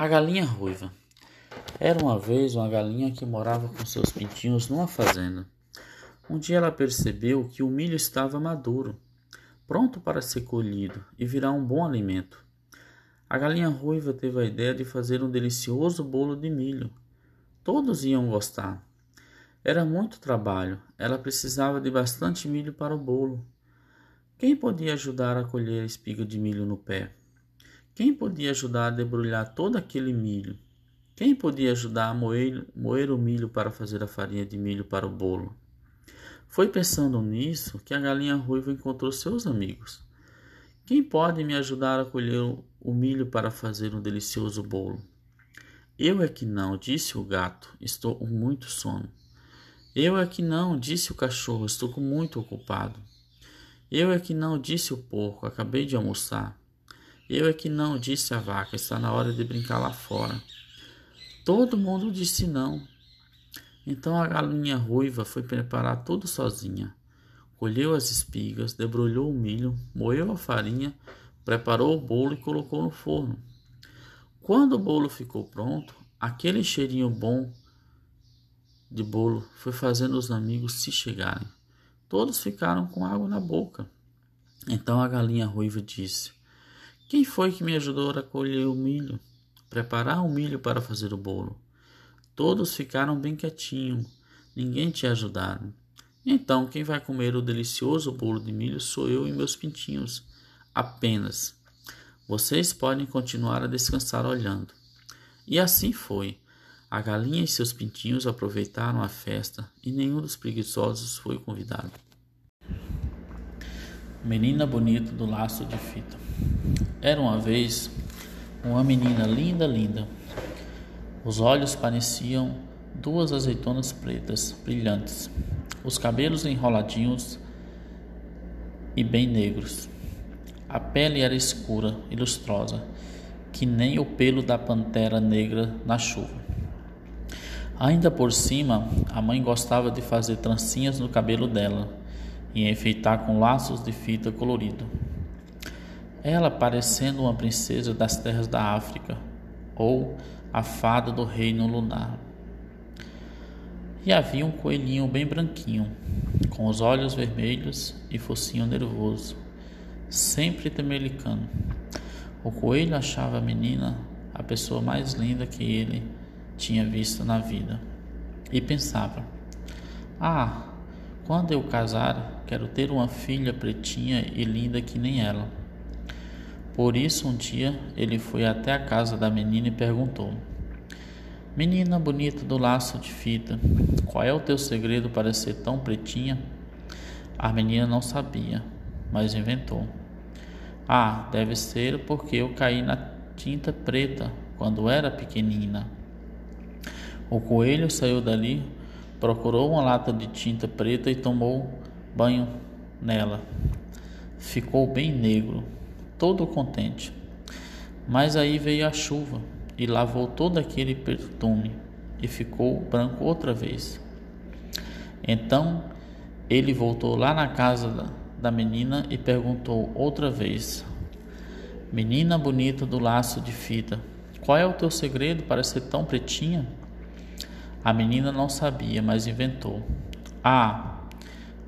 A galinha ruiva. Era uma vez uma galinha que morava com seus pintinhos numa fazenda. Um dia ela percebeu que o milho estava maduro, pronto para ser colhido e virar um bom alimento. A galinha ruiva teve a ideia de fazer um delicioso bolo de milho. Todos iam gostar. Era muito trabalho, ela precisava de bastante milho para o bolo. Quem podia ajudar a colher a espiga de milho no pé? Quem podia ajudar a debrulhar todo aquele milho? Quem podia ajudar a moer, moer o milho para fazer a farinha de milho para o bolo? Foi pensando nisso que a galinha ruiva encontrou seus amigos. Quem pode me ajudar a colher o milho para fazer um delicioso bolo? Eu é que não, disse o gato, estou com muito sono. Eu é que não, disse o cachorro, estou muito ocupado. Eu é que não, disse o porco, acabei de almoçar. Eu é que não, disse a vaca, está na hora de brincar lá fora. Todo mundo disse não. Então a galinha ruiva foi preparar tudo sozinha. Colheu as espigas, debrulhou o milho, moeu a farinha, preparou o bolo e colocou no forno. Quando o bolo ficou pronto, aquele cheirinho bom de bolo foi fazendo os amigos se chegarem. Todos ficaram com água na boca. Então a galinha ruiva disse: quem foi que me ajudou a colher o milho, preparar o milho para fazer o bolo? Todos ficaram bem quietinhos, ninguém te ajudaram. Então, quem vai comer o delicioso bolo de milho sou eu e meus pintinhos, apenas. Vocês podem continuar a descansar olhando. E assim foi. A galinha e seus pintinhos aproveitaram a festa e nenhum dos preguiçosos foi convidado. Menina bonita do laço de fita. Era uma vez uma menina linda, linda. Os olhos pareciam duas azeitonas pretas, brilhantes, os cabelos enroladinhos e bem negros. A pele era escura e lustrosa, que nem o pelo da pantera negra na chuva. Ainda por cima, a mãe gostava de fazer trancinhas no cabelo dela e enfeitar com laços de fita colorido ela parecendo uma princesa das terras da África ou a fada do reino lunar. E havia um coelhinho bem branquinho, com os olhos vermelhos e focinho nervoso, sempre temelicando. O coelho achava a menina a pessoa mais linda que ele tinha visto na vida e pensava: Ah, quando eu casar, quero ter uma filha pretinha e linda que nem ela. Por isso, um dia ele foi até a casa da menina e perguntou: Menina bonita do laço de fita, qual é o teu segredo para ser tão pretinha? A menina não sabia, mas inventou. Ah, deve ser porque eu caí na tinta preta quando era pequenina. O coelho saiu dali, procurou uma lata de tinta preta e tomou banho nela. Ficou bem negro todo contente. Mas aí veio a chuva e lavou todo aquele perfume e ficou branco outra vez. Então ele voltou lá na casa da menina e perguntou outra vez: Menina bonita do laço de fita, qual é o teu segredo para ser tão pretinha? A menina não sabia, mas inventou: Ah,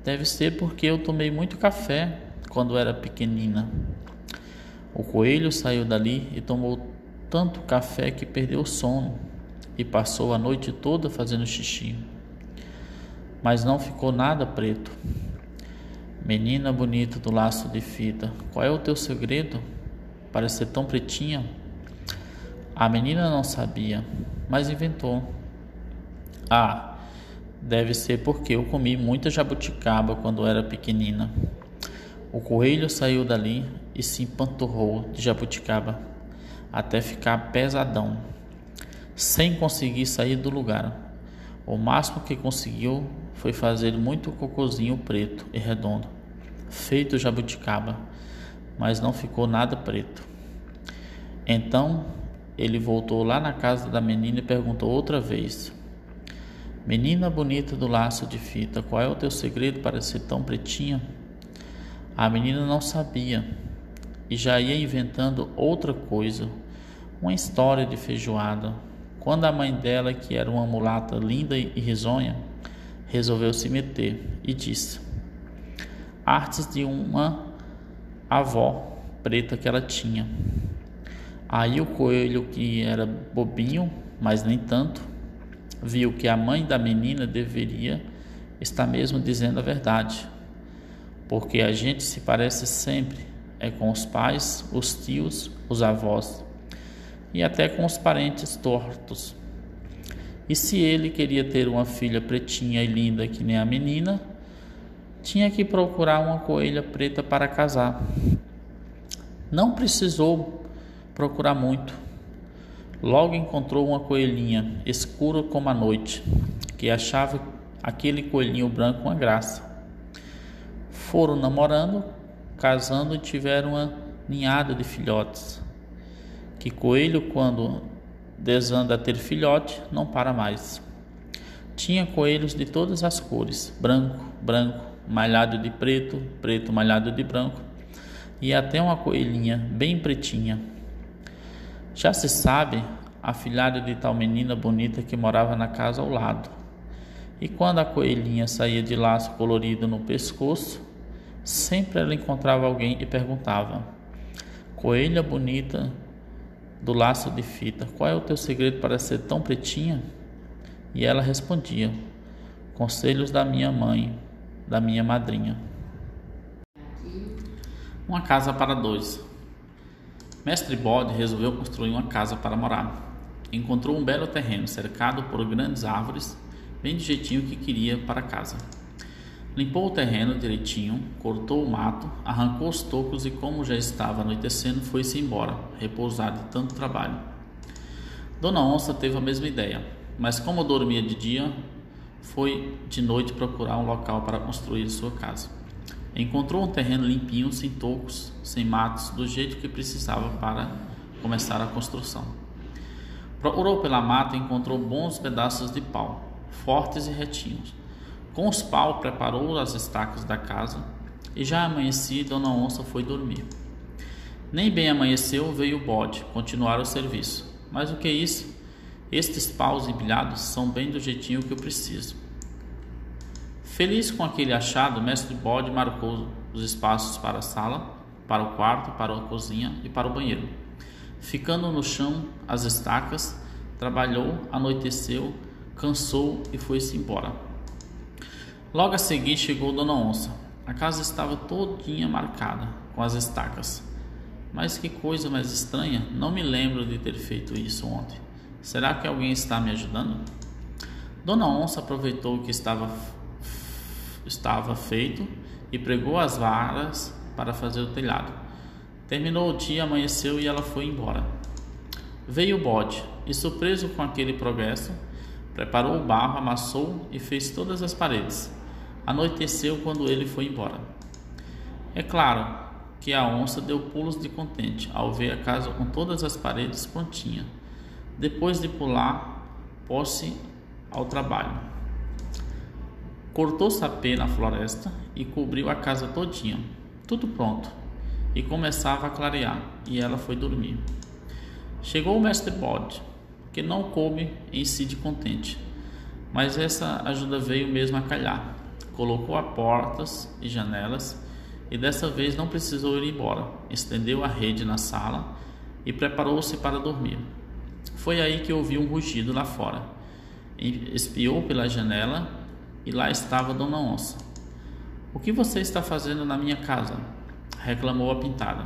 deve ser porque eu tomei muito café quando era pequenina. O coelho saiu dali e tomou tanto café que perdeu o sono e passou a noite toda fazendo xixi. Mas não ficou nada preto. Menina bonita do laço de fita, qual é o teu segredo para ser tão pretinha? A menina não sabia, mas inventou. Ah, deve ser porque eu comi muita jabuticaba quando era pequenina. O coelho saiu dali e se empanturrou de jabuticaba até ficar pesadão, sem conseguir sair do lugar. O máximo que conseguiu foi fazer muito cocozinho preto e redondo, feito jabuticaba, mas não ficou nada preto. Então ele voltou lá na casa da menina e perguntou outra vez: Menina bonita do laço de fita, qual é o teu segredo para ser tão pretinha? A menina não sabia e já ia inventando outra coisa. uma história de feijoada. Quando a mãe dela, que era uma mulata linda e risonha, resolveu se meter e disse: Artes de uma avó preta que ela tinha. Aí o coelho, que era bobinho, mas nem tanto, viu que a mãe da menina deveria estar mesmo dizendo a verdade, porque a gente se parece sempre, é com os pais, os tios, os avós e até com os parentes tortos. E se ele queria ter uma filha pretinha e linda que nem a menina, tinha que procurar uma coelha preta para casar. Não precisou procurar muito. Logo encontrou uma coelhinha, escura como a noite, que achava aquele coelhinho branco uma graça. Foram namorando, casando tiveram uma ninhada de filhotes. Que coelho, quando desanda a ter filhote, não para mais. Tinha coelhos de todas as cores: branco, branco, malhado de preto, preto malhado de branco, e até uma coelhinha bem pretinha já se sabe a filhada de tal menina bonita que morava na casa ao lado. E quando a coelhinha saía de laço colorido no pescoço, sempre ela encontrava alguém e perguntava: Coelha bonita do laço de fita, qual é o teu segredo para ser tão pretinha? E ela respondia: Conselhos da minha mãe, da minha madrinha. Uma casa para dois. Mestre Bode resolveu construir uma casa para morar. Encontrou um belo terreno cercado por grandes árvores, bem do jeitinho que queria para casa. Limpou o terreno direitinho, cortou o mato, arrancou os tocos e, como já estava anoitecendo, foi-se embora, repousar de tanto trabalho. Dona Onça teve a mesma ideia, mas como dormia de dia, foi de noite procurar um local para construir sua casa. Encontrou um terreno limpinho, sem tocos, sem matos, do jeito que precisava para começar a construção. Procurou pela mata e encontrou bons pedaços de pau, fortes e retinhos. Com os pau preparou as estacas da casa e já amanhecia Dona Onça foi dormir. Nem bem amanheceu, veio o bode continuar o serviço. Mas o que é isso? Estes paus empilhados são bem do jeitinho que eu preciso. Feliz com aquele achado, mestre Bode marcou os espaços para a sala, para o quarto, para a cozinha e para o banheiro. Ficando no chão as estacas, trabalhou, anoiteceu, cansou e foi-se embora. Logo a seguir chegou Dona Onça. A casa estava todinha marcada com as estacas. Mas que coisa mais estranha, não me lembro de ter feito isso ontem. Será que alguém está me ajudando? Dona Onça aproveitou que estava estava feito e pregou as varas para fazer o telhado. Terminou o dia, amanheceu e ela foi embora. Veio o bode e, surpreso com aquele progresso, preparou o barro, amassou e fez todas as paredes. Anoiteceu quando ele foi embora. É claro que a onça deu pulos de contente ao ver a casa com todas as paredes prontinha. Depois de pular, pôs-se ao trabalho. Cortou sapê na floresta e cobriu a casa todinha. Tudo pronto. E começava a clarear, e ela foi dormir. Chegou o mestre Bode, que não coube em si de contente, mas essa ajuda veio mesmo a calhar. Colocou a portas e janelas e dessa vez não precisou ir embora. Estendeu a rede na sala e preparou-se para dormir. Foi aí que ouviu um rugido lá fora. Espiou pela janela e lá estava Dona Onça. O que você está fazendo na minha casa? reclamou a pintada.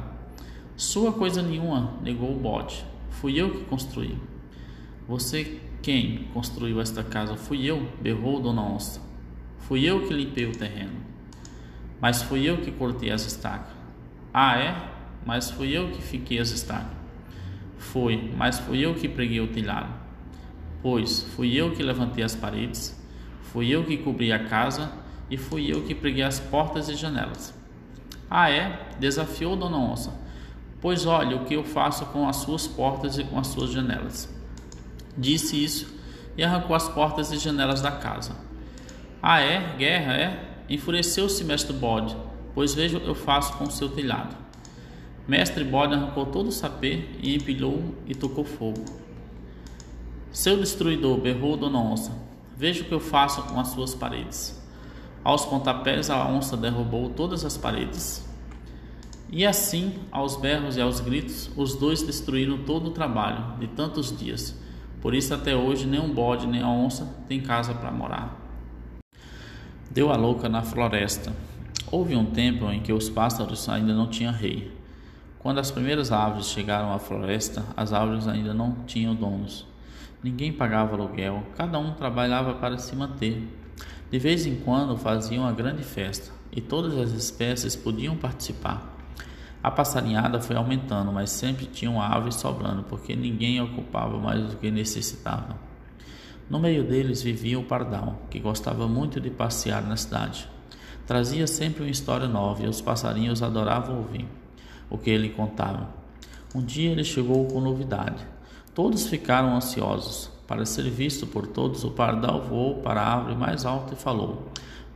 Sua coisa nenhuma, negou o bode. Fui eu que construí. Você quem construiu esta casa? Fui eu, berrou Dona Onça. Fui eu que limpei o terreno. Mas fui eu que cortei as estacas. Ah, é? Mas fui eu que fiquei as estacas. Foi, mas fui eu que preguei o telhado. Pois fui eu que levantei as paredes Fui eu que cobri a casa e fui eu que preguei as portas e janelas. Ah, é? Desafiou Dona Onça. Pois olhe o que eu faço com as suas portas e com as suas janelas. Disse isso e arrancou as portas e janelas da casa. Ah, é? Guerra, é? Enfureceu-se mestre bode, pois vejo eu faço com seu telhado. Mestre Bode arrancou todo o sapê e empilhou e tocou fogo. Seu destruidor, berrou Dona Onça, veja o que eu faço com as suas paredes. Aos pontapés a onça derrubou todas as paredes. E assim, aos berros e aos gritos, os dois destruíram todo o trabalho de tantos dias. Por isso até hoje nem um bode nem a onça tem casa para morar. Deu a louca na floresta. Houve um tempo em que os pássaros ainda não tinham rei. Quando as primeiras árvores chegaram à floresta, as árvores ainda não tinham donos. Ninguém pagava aluguel, cada um trabalhava para se manter. De vez em quando faziam uma grande festa e todas as espécies podiam participar. A passarinhada foi aumentando, mas sempre tinham aves sobrando, porque ninguém ocupava mais do que necessitava. No meio deles vivia o pardal, que gostava muito de passear na cidade. Trazia sempre uma história nova e os passarinhos adoravam ouvir o que ele contava. Um dia ele chegou com novidade. Todos ficaram ansiosos. Para ser visto por todos, o pardal voou para a árvore mais alta e falou: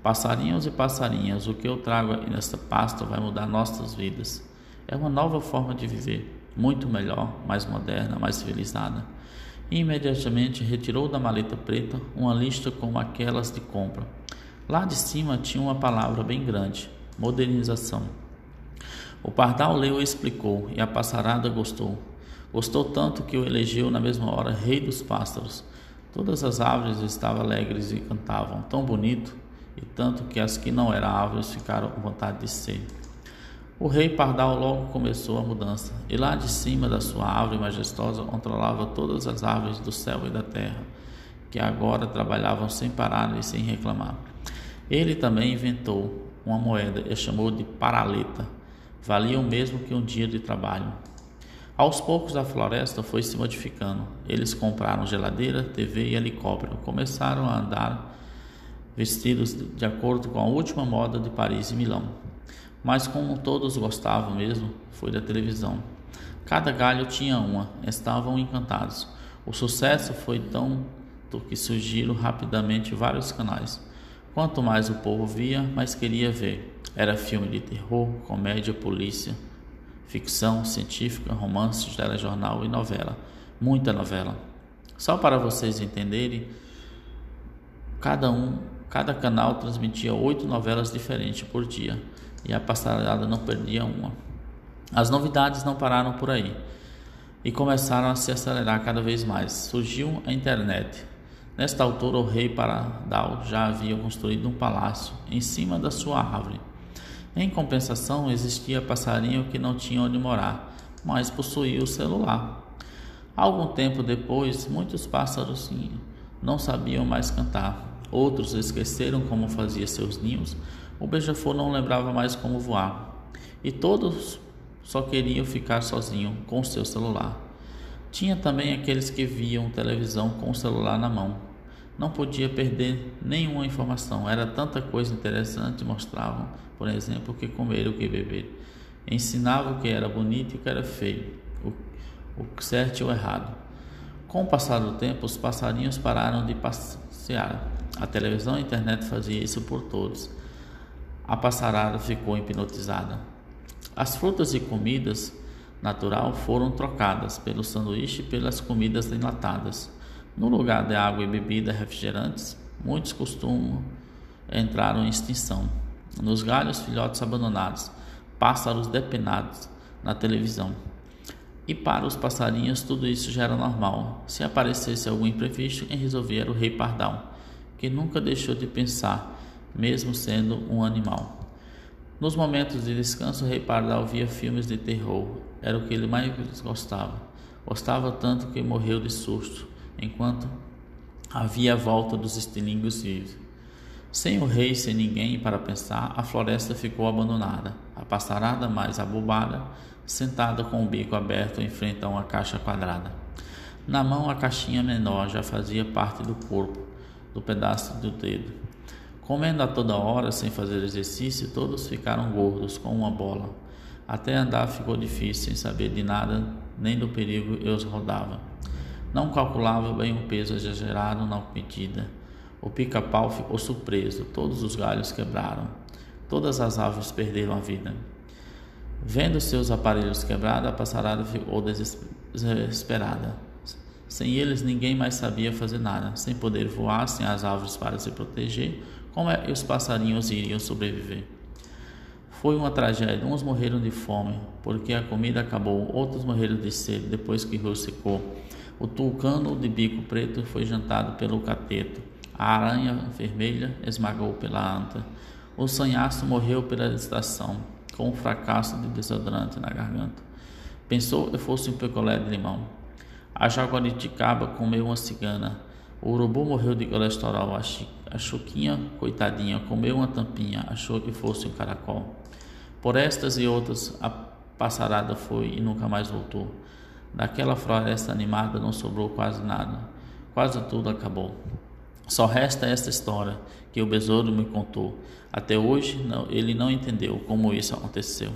Passarinhos e passarinhas, o que eu trago nesta pasta vai mudar nossas vidas. É uma nova forma de viver, muito melhor, mais moderna, mais civilizada. Imediatamente retirou da maleta preta uma lista como aquelas de compra. Lá de cima tinha uma palavra bem grande: modernização. O pardal leu e explicou, e a passarada gostou. Gostou tanto que o elegeu na mesma hora rei dos pássaros. Todas as árvores estavam alegres e cantavam, tão bonito, e tanto que as que não eram árvores ficaram com vontade de ser. O rei Pardal logo começou a mudança, e lá de cima da sua árvore majestosa controlava todas as árvores do céu e da terra, que agora trabalhavam sem parar e sem reclamar. Ele também inventou uma moeda e chamou de paraleta. Valia o mesmo que um dia de trabalho. Aos poucos a floresta foi se modificando. Eles compraram geladeira, TV e helicóptero. Começaram a andar vestidos de acordo com a última moda de Paris e Milão. Mas como todos gostavam mesmo, foi da televisão. Cada galho tinha uma, estavam encantados. O sucesso foi tão que surgiram rapidamente vários canais. Quanto mais o povo via, mais queria ver. Era filme de terror, comédia, polícia, ficção científica, romance, telejornal e novela. Muita novela. Só para vocês entenderem, cada um, cada canal transmitia oito novelas diferentes por dia e a passarada não perdia uma. As novidades não pararam por aí e começaram a se acelerar cada vez mais. Surgiu a internet. Nesta altura, o rei Paradal já havia construído um palácio em cima da sua árvore. Em compensação, existia passarinho que não tinha onde morar, mas possuía o celular. Algum tempo depois, muitos pássaros não sabiam mais cantar. Outros esqueceram como fazia seus ninhos o beija-flor não lembrava mais como voar, e todos só queriam ficar sozinhos com seu celular. Tinha também aqueles que viam televisão com o celular na mão. Não podia perder nenhuma informação, era tanta coisa interessante mostravam, por exemplo, o que comer e o que beber. Ensinavam o que era bonito e o que era feio, o certo e o errado. Com o passar do tempo, os passarinhos pararam de passear. A televisão e a internet faziam isso por todos. A passarada ficou hipnotizada. As frutas e comidas natural foram trocadas pelo sanduíche e pelas comidas enlatadas. No lugar de água e bebida refrigerantes, muitos costumam entraram em extinção. Nos galhos, filhotes abandonados, pássaros depenados na televisão. E para os passarinhos tudo isso já era normal. Se aparecesse algum imprevisto, quem resolvia era o rei pardal, que nunca deixou de pensar mesmo sendo um animal. Nos momentos de descanso, rei Pardal via filmes de terror, era o que ele mais gostava. Gostava tanto que morreu de susto, enquanto havia a volta dos estilingos vivos. Sem o rei, sem ninguém para pensar, a floresta ficou abandonada. A passarada mais abobada, sentada com o bico aberto em frente a uma caixa quadrada. Na mão, a caixinha menor já fazia parte do corpo, do pedaço do dedo. Comendo a toda hora, sem fazer exercício, todos ficaram gordos como uma bola. Até andar ficou difícil, sem saber de nada, nem do perigo eu os rodava. Não calculava bem o peso exagerado na medida. O pica-pau ficou surpreso, todos os galhos quebraram, todas as árvores perderam a vida. Vendo seus aparelhos quebrados, a passarada ficou desesperada. Sem eles, ninguém mais sabia fazer nada. Sem poder voar, sem as árvores para se proteger, como é que os passarinhos iriam sobreviver? Foi uma tragédia. Uns morreram de fome, porque a comida acabou. Outros morreram de sede, depois que o rio secou. O tucano de bico preto foi jantado pelo cateto. A aranha vermelha esmagou pela anta. O sanhaço morreu pela estação, com um fracasso de desodorante na garganta. Pensou que fosse um picolé de limão. A jaguariticaba comeu uma cigana. O urubu morreu de colesterol. A chuquinha, coitadinha, comeu uma tampinha. Achou que fosse um caracol. Por estas e outras, a passarada foi e nunca mais voltou. Daquela floresta animada não sobrou quase nada. Quase tudo acabou. Só resta esta história que o besouro me contou. Até hoje não, ele não entendeu como isso aconteceu.